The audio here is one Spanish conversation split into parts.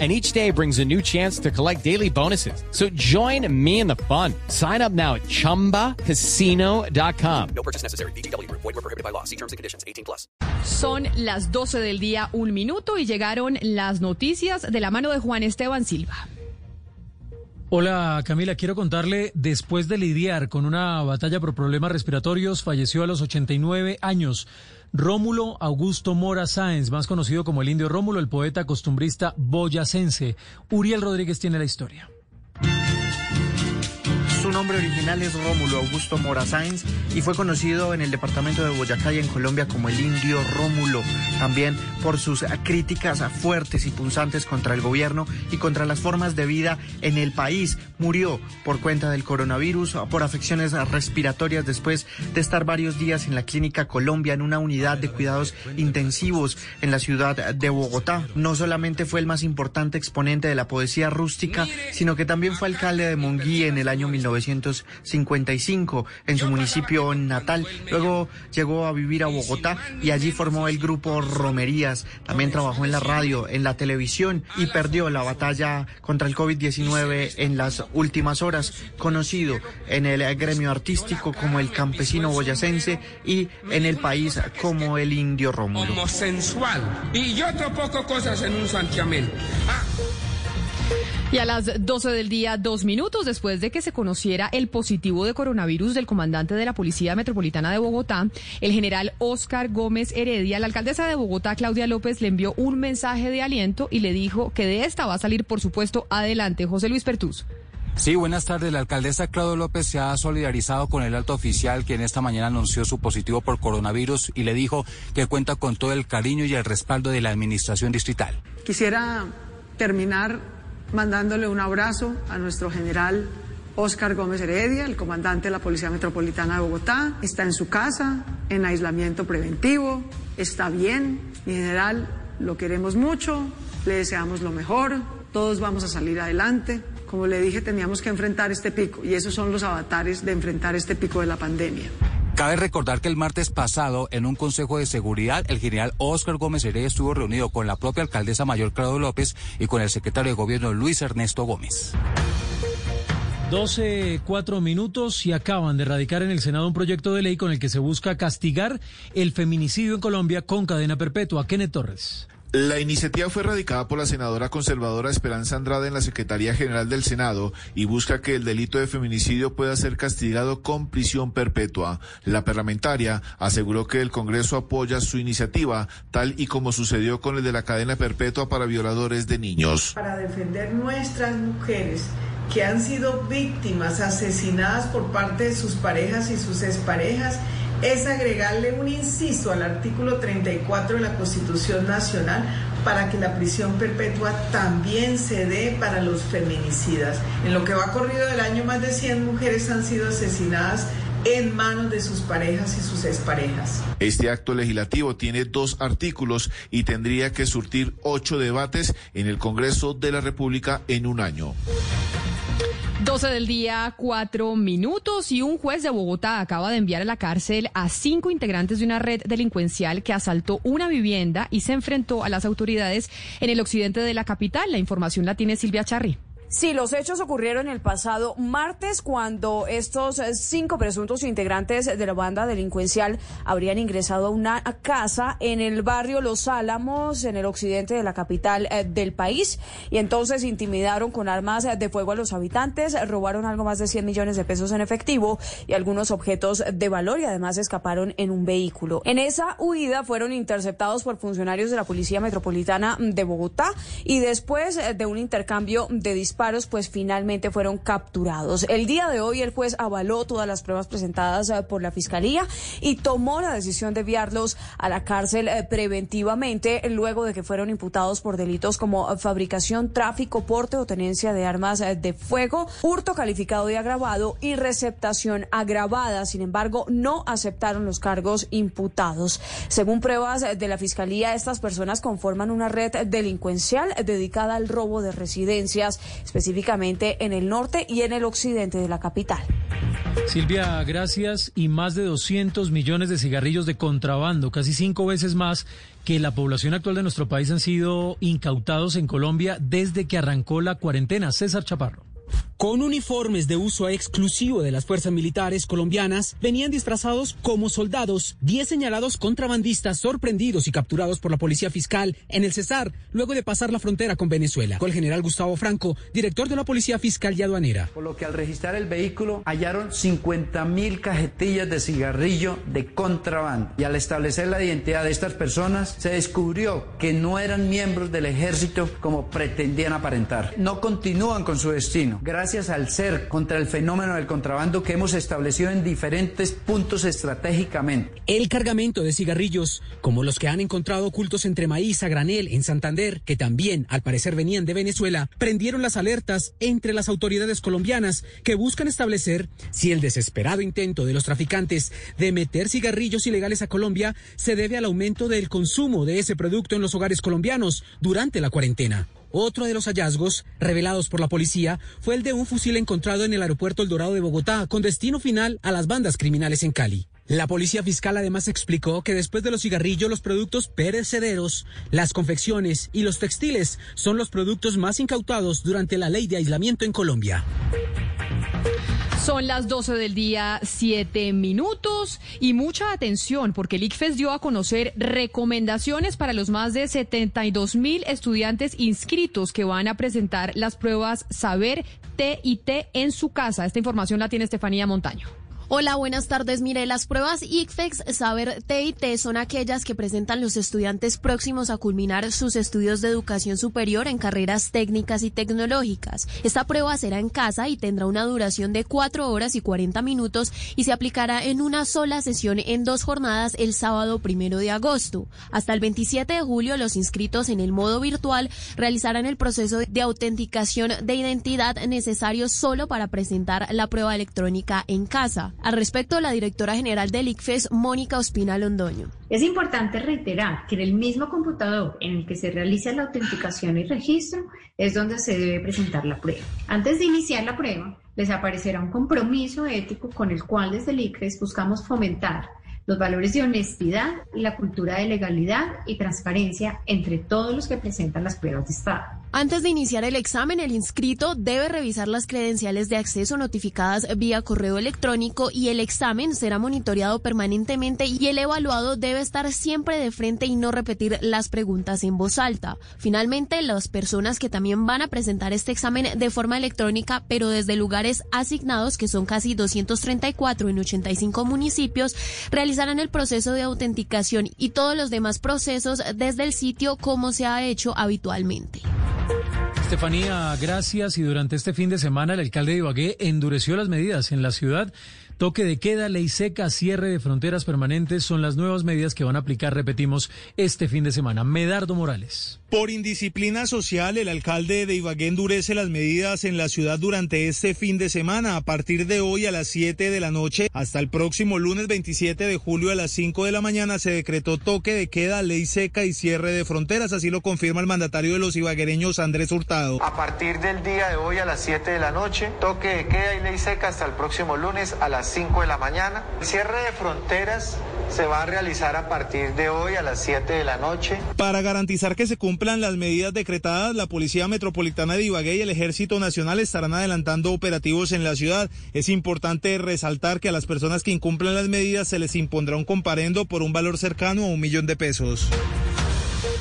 And each day brings a new chance to collect daily bonuses. So join me in the fun. Sign up now at chumbacasino.com. No purchase necessary. BGW. Void were prohibited by law. See terms and conditions. 18 plus. Son las 12 del día, un minuto, y llegaron las noticias de la mano de Juan Esteban Silva. Hola Camila, quiero contarle, después de lidiar con una batalla por problemas respiratorios, falleció a los 89 años. Rómulo Augusto Mora Sáenz, más conocido como el indio Rómulo, el poeta costumbrista boyacense. Uriel Rodríguez tiene la historia. Nombre original es Rómulo Augusto Mora Sáenz y fue conocido en el departamento de Boyacá y en Colombia como el indio Rómulo, también por sus críticas fuertes y punzantes contra el gobierno y contra las formas de vida en el país. Murió por cuenta del coronavirus, por afecciones respiratorias después de estar varios días en la clínica Colombia en una unidad de cuidados intensivos en la ciudad de Bogotá. No solamente fue el más importante exponente de la poesía rústica, sino que también fue alcalde de Monguí en el año 1955 en su municipio natal. Luego llegó a vivir a Bogotá y allí formó el grupo Romerías. También trabajó en la radio, en la televisión y perdió la batalla contra el COVID-19 en las últimas horas, conocido en el gremio artístico como el campesino boyacense y en el país como el indio Rómulo. Homosensual. Y yo poco cosas en un santiamén. Ah. Y a las 12 del día, dos minutos después de que se conociera el positivo de coronavirus del comandante de la Policía Metropolitana de Bogotá, el general Oscar Gómez Heredia, la alcaldesa de Bogotá, Claudia López, le envió un mensaje de aliento y le dijo que de esta va a salir, por supuesto, adelante. José Luis Pertús. Sí, buenas tardes. La alcaldesa Claudia López se ha solidarizado con el alto oficial quien esta mañana anunció su positivo por coronavirus y le dijo que cuenta con todo el cariño y el respaldo de la administración distrital. Quisiera terminar mandándole un abrazo a nuestro general Oscar Gómez Heredia, el comandante de la Policía Metropolitana de Bogotá. Está en su casa, en aislamiento preventivo, está bien. Mi general, lo queremos mucho, le deseamos lo mejor, todos vamos a salir adelante. Como le dije, teníamos que enfrentar este pico y esos son los avatares de enfrentar este pico de la pandemia. Cabe recordar que el martes pasado, en un consejo de seguridad, el general Oscar Gómez Heredia estuvo reunido con la propia alcaldesa mayor Claudio López y con el secretario de gobierno Luis Ernesto Gómez. 12, cuatro minutos y acaban de radicar en el Senado un proyecto de ley con el que se busca castigar el feminicidio en Colombia con cadena perpetua. Kenneth Torres. La iniciativa fue radicada por la senadora conservadora Esperanza Andrade en la Secretaría General del Senado y busca que el delito de feminicidio pueda ser castigado con prisión perpetua. La parlamentaria aseguró que el Congreso apoya su iniciativa, tal y como sucedió con el de la cadena perpetua para violadores de niños. Para defender nuestras mujeres que han sido víctimas asesinadas por parte de sus parejas y sus exparejas es agregarle un inciso al artículo 34 de la Constitución Nacional para que la prisión perpetua también se dé para los feminicidas. En lo que va corrido del año, más de 100 mujeres han sido asesinadas en manos de sus parejas y sus exparejas. Este acto legislativo tiene dos artículos y tendría que surtir ocho debates en el Congreso de la República en un año. 12 del día, cuatro minutos y un juez de Bogotá acaba de enviar a la cárcel a cinco integrantes de una red delincuencial que asaltó una vivienda y se enfrentó a las autoridades en el occidente de la capital. La información la tiene Silvia Charri. Sí, los hechos ocurrieron el pasado martes cuando estos cinco presuntos integrantes de la banda delincuencial habrían ingresado a una casa en el barrio Los Álamos, en el occidente de la capital eh, del país, y entonces intimidaron con armas de fuego a los habitantes, robaron algo más de 100 millones de pesos en efectivo y algunos objetos de valor y además escaparon en un vehículo. En esa huida fueron interceptados por funcionarios de la Policía Metropolitana de Bogotá y después de un intercambio de disparos pues finalmente fueron capturados. El día de hoy el juez avaló todas las pruebas presentadas eh, por la Fiscalía y tomó la decisión de enviarlos a la cárcel eh, preventivamente luego de que fueron imputados por delitos como fabricación, tráfico, porte o tenencia de armas eh, de fuego, hurto calificado de agravado y receptación agravada. Sin embargo, no aceptaron los cargos imputados. Según pruebas de la Fiscalía, estas personas conforman una red delincuencial dedicada al robo de residencias, específicamente en el norte y en el occidente de la capital. Silvia, gracias. Y más de 200 millones de cigarrillos de contrabando, casi cinco veces más que la población actual de nuestro país han sido incautados en Colombia desde que arrancó la cuarentena. César Chaparro. Con uniformes de uso exclusivo de las fuerzas militares colombianas, venían disfrazados como soldados, 10 señalados contrabandistas sorprendidos y capturados por la policía fiscal en el Cesar, luego de pasar la frontera con Venezuela. Con el general Gustavo Franco, director de la Policía Fiscal y Aduanera. Por lo que al registrar el vehículo hallaron 50 mil cajetillas de cigarrillo de contrabando. Y al establecer la identidad de estas personas, se descubrió que no eran miembros del ejército como pretendían aparentar. No continúan con su destino. Gracias gracias al ser contra el fenómeno del contrabando que hemos establecido en diferentes puntos estratégicamente. El cargamento de cigarrillos, como los que han encontrado ocultos entre maíz a granel en Santander, que también al parecer venían de Venezuela, prendieron las alertas entre las autoridades colombianas que buscan establecer si el desesperado intento de los traficantes de meter cigarrillos ilegales a Colombia se debe al aumento del consumo de ese producto en los hogares colombianos durante la cuarentena. Otro de los hallazgos revelados por la policía fue el de un fusil encontrado en el aeropuerto El Dorado de Bogotá, con destino final a las bandas criminales en Cali. La policía fiscal además explicó que después de los cigarrillos, los productos perecederos, las confecciones y los textiles son los productos más incautados durante la ley de aislamiento en Colombia. Son las 12 del día, 7 minutos y mucha atención porque el ICFES dio a conocer recomendaciones para los más de 72 mil estudiantes inscritos que van a presentar las pruebas Saber TIT en su casa. Esta información la tiene Estefanía Montaño. Hola, buenas tardes. Mire, las pruebas ICFEX Saber TIT son aquellas que presentan los estudiantes próximos a culminar sus estudios de educación superior en carreras técnicas y tecnológicas. Esta prueba será en casa y tendrá una duración de 4 horas y 40 minutos y se aplicará en una sola sesión en dos jornadas el sábado primero de agosto. Hasta el 27 de julio, los inscritos en el modo virtual realizarán el proceso de autenticación de identidad necesario solo para presentar la prueba electrónica en casa. Al respecto, la directora general del ICFES, Mónica Ospina Londoño. Es importante reiterar que en el mismo computador en el que se realiza la autenticación y registro es donde se debe presentar la prueba. Antes de iniciar la prueba, les aparecerá un compromiso ético con el cual desde el ICFES buscamos fomentar los valores de honestidad y la cultura de legalidad y transparencia entre todos los que presentan las pruebas de Estado. Antes de iniciar el examen, el inscrito debe revisar las credenciales de acceso notificadas vía correo electrónico y el examen será monitoreado permanentemente y el evaluado debe estar siempre de frente y no repetir las preguntas en voz alta. Finalmente, las personas que también van a presentar este examen de forma electrónica, pero desde lugares asignados, que son casi 234 en 85 municipios, realizarán el proceso de autenticación y todos los demás procesos desde el sitio como se ha hecho habitualmente. Estefanía, gracias. Y durante este fin de semana el alcalde de Ibagué endureció las medidas en la ciudad Toque de queda, ley seca, cierre de fronteras permanentes son las nuevas medidas que van a aplicar, repetimos, este fin de semana. Medardo Morales. Por indisciplina social, el alcalde de Ibagué endurece las medidas en la ciudad durante este fin de semana. A partir de hoy a las 7 de la noche hasta el próximo lunes 27 de julio a las 5 de la mañana se decretó toque de queda, ley seca y cierre de fronteras. Así lo confirma el mandatario de los ibaguereños, Andrés Hurtado. A partir del día de hoy a las 7 de la noche, toque de queda y ley seca hasta el próximo lunes a las 5 de la mañana. El cierre de fronteras se va a realizar a partir de hoy a las 7 de la noche. Para garantizar que se cumplan las medidas decretadas, la Policía Metropolitana de Ibagué y el Ejército Nacional estarán adelantando operativos en la ciudad. Es importante resaltar que a las personas que incumplan las medidas se les impondrá un comparendo por un valor cercano a un millón de pesos.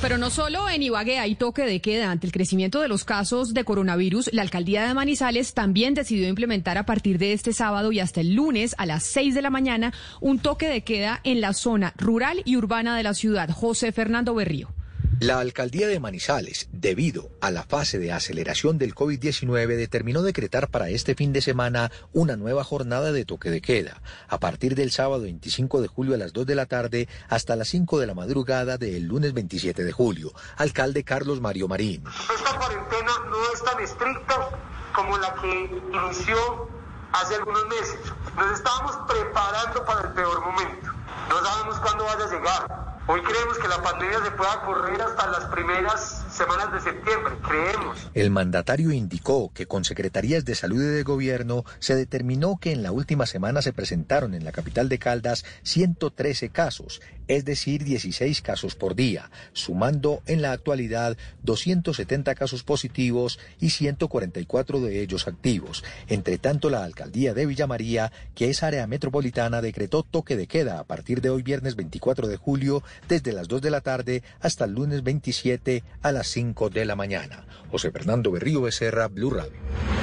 Pero no solo en Ibagué hay toque de queda. Ante el crecimiento de los casos de coronavirus, la alcaldía de Manizales también decidió implementar a partir de este sábado y hasta el lunes a las 6 de la mañana un toque de queda en la zona rural y urbana de la ciudad. José Fernando Berrío. La alcaldía de Manizales, debido a la fase de aceleración del COVID-19, determinó decretar para este fin de semana una nueva jornada de toque de queda, a partir del sábado 25 de julio a las 2 de la tarde hasta las 5 de la madrugada del lunes 27 de julio. Alcalde Carlos Mario Marín. Esta cuarentena no es tan estricta como la que inició hace algunos meses. Nos estábamos preparando para el peor momento. No sabemos cuándo vaya a llegar. Hoy creemos que la pandemia se pueda correr hasta las primeras semanas de septiembre, creemos. El mandatario indicó que con secretarías de salud y de gobierno se determinó que en la última semana se presentaron en la capital de Caldas 113 casos, es decir, 16 casos por día, sumando en la actualidad 270 casos positivos y 144 de ellos activos. Entre tanto, la alcaldía de Villa María, que es área metropolitana, decretó toque de queda a partir de hoy viernes 24 de julio desde las 2 de la tarde hasta el lunes 27 a las 5 de la mañana. José Fernando Berrío Becerra, Blue Radio.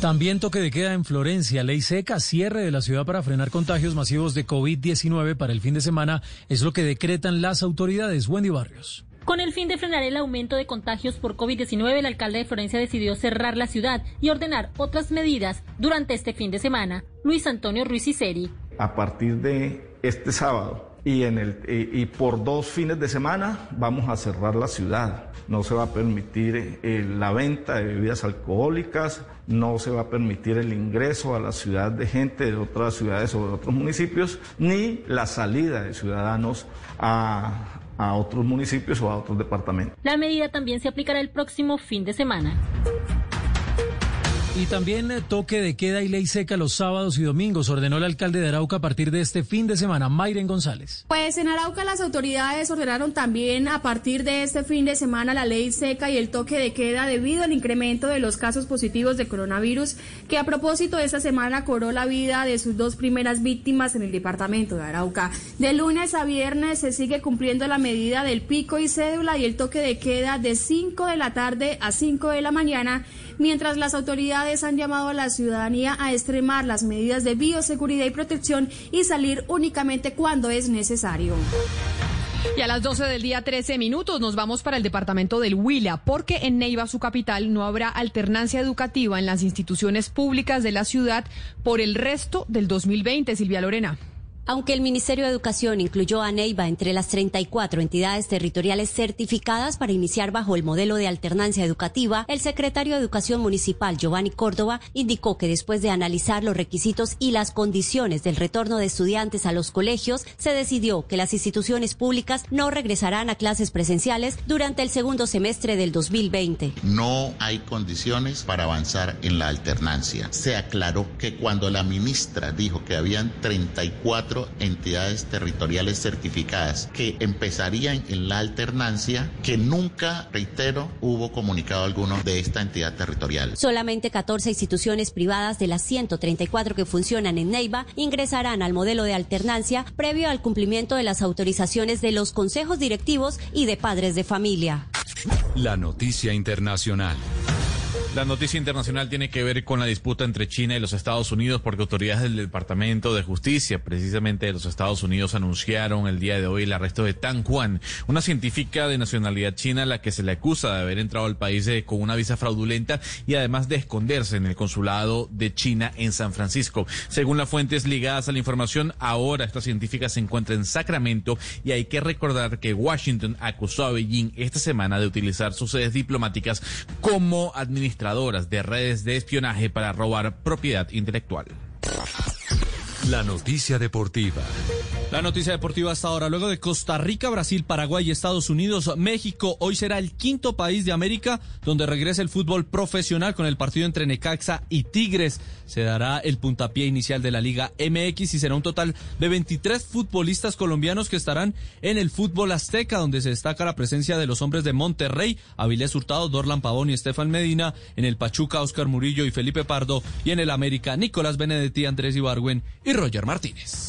También toque de queda en Florencia, ley seca, cierre de la ciudad para frenar contagios masivos de COVID-19 para el fin de semana, es lo que decretan las autoridades. Wendy Barrios. Con el fin de frenar el aumento de contagios por COVID-19, el alcalde de Florencia decidió cerrar la ciudad y ordenar otras medidas durante este fin de semana. Luis Antonio Ruiz Iseri. A partir de este sábado, y, en el, y, por dos fines de semana vamos a cerrar la ciudad. No se va a permitir eh, la venta de bebidas alcohólicas, no se va a permitir el ingreso a la ciudad de gente de otras ciudades o de otros municipios, ni la salida de ciudadanos a, a otros municipios o a otros departamentos. La medida también se aplicará el próximo fin de semana. Y también eh, toque de queda y ley seca los sábados y domingos, ordenó el alcalde de Arauca a partir de este fin de semana, Mayren González. Pues en Arauca las autoridades ordenaron también a partir de este fin de semana la ley seca y el toque de queda debido al incremento de los casos positivos de coronavirus, que a propósito esta semana cobró la vida de sus dos primeras víctimas en el departamento de Arauca. De lunes a viernes se sigue cumpliendo la medida del pico y cédula y el toque de queda de 5 de la tarde a 5 de la mañana mientras las autoridades han llamado a la ciudadanía a extremar las medidas de bioseguridad y protección y salir únicamente cuando es necesario. Y a las 12 del día 13 minutos nos vamos para el departamento del Huila, porque en Neiva, su capital, no habrá alternancia educativa en las instituciones públicas de la ciudad por el resto del 2020. Silvia Lorena. Aunque el Ministerio de Educación incluyó a Neiva entre las 34 entidades territoriales certificadas para iniciar bajo el modelo de alternancia educativa, el secretario de Educación Municipal, Giovanni Córdoba, indicó que después de analizar los requisitos y las condiciones del retorno de estudiantes a los colegios, se decidió que las instituciones públicas no regresarán a clases presenciales durante el segundo semestre del 2020. No hay condiciones para avanzar en la alternancia. Se aclaró que cuando la ministra dijo que habían 34 entidades territoriales certificadas que empezarían en la alternancia, que nunca, reitero, hubo comunicado alguno de esta entidad territorial. Solamente 14 instituciones privadas de las 134 que funcionan en Neiva ingresarán al modelo de alternancia previo al cumplimiento de las autorizaciones de los consejos directivos y de padres de familia. La noticia internacional. La noticia internacional tiene que ver con la disputa entre China y los Estados Unidos porque autoridades del Departamento de Justicia, precisamente de los Estados Unidos, anunciaron el día de hoy el arresto de Tang Juan, una científica de nacionalidad china a la que se le acusa de haber entrado al país eh, con una visa fraudulenta y además de esconderse en el consulado de China en San Francisco. Según las fuentes ligadas a la información, ahora esta científica se encuentra en Sacramento y hay que recordar que Washington acusó a Beijing esta semana de utilizar sus sedes diplomáticas como administración de redes de espionaje para robar propiedad intelectual. La noticia deportiva. La noticia deportiva hasta ahora. Luego de Costa Rica, Brasil, Paraguay y Estados Unidos, México hoy será el quinto país de América donde regresa el fútbol profesional con el partido entre Necaxa y Tigres. Se dará el puntapié inicial de la Liga MX y será un total de 23 futbolistas colombianos que estarán en el fútbol azteca, donde se destaca la presencia de los hombres de Monterrey, Avilés Hurtado, Dorlan Pavón y Estefan Medina, en el Pachuca, Oscar Murillo y Felipe Pardo, y en el América, Nicolás Benedetti, Andrés Ibargüen y Roger Martínez.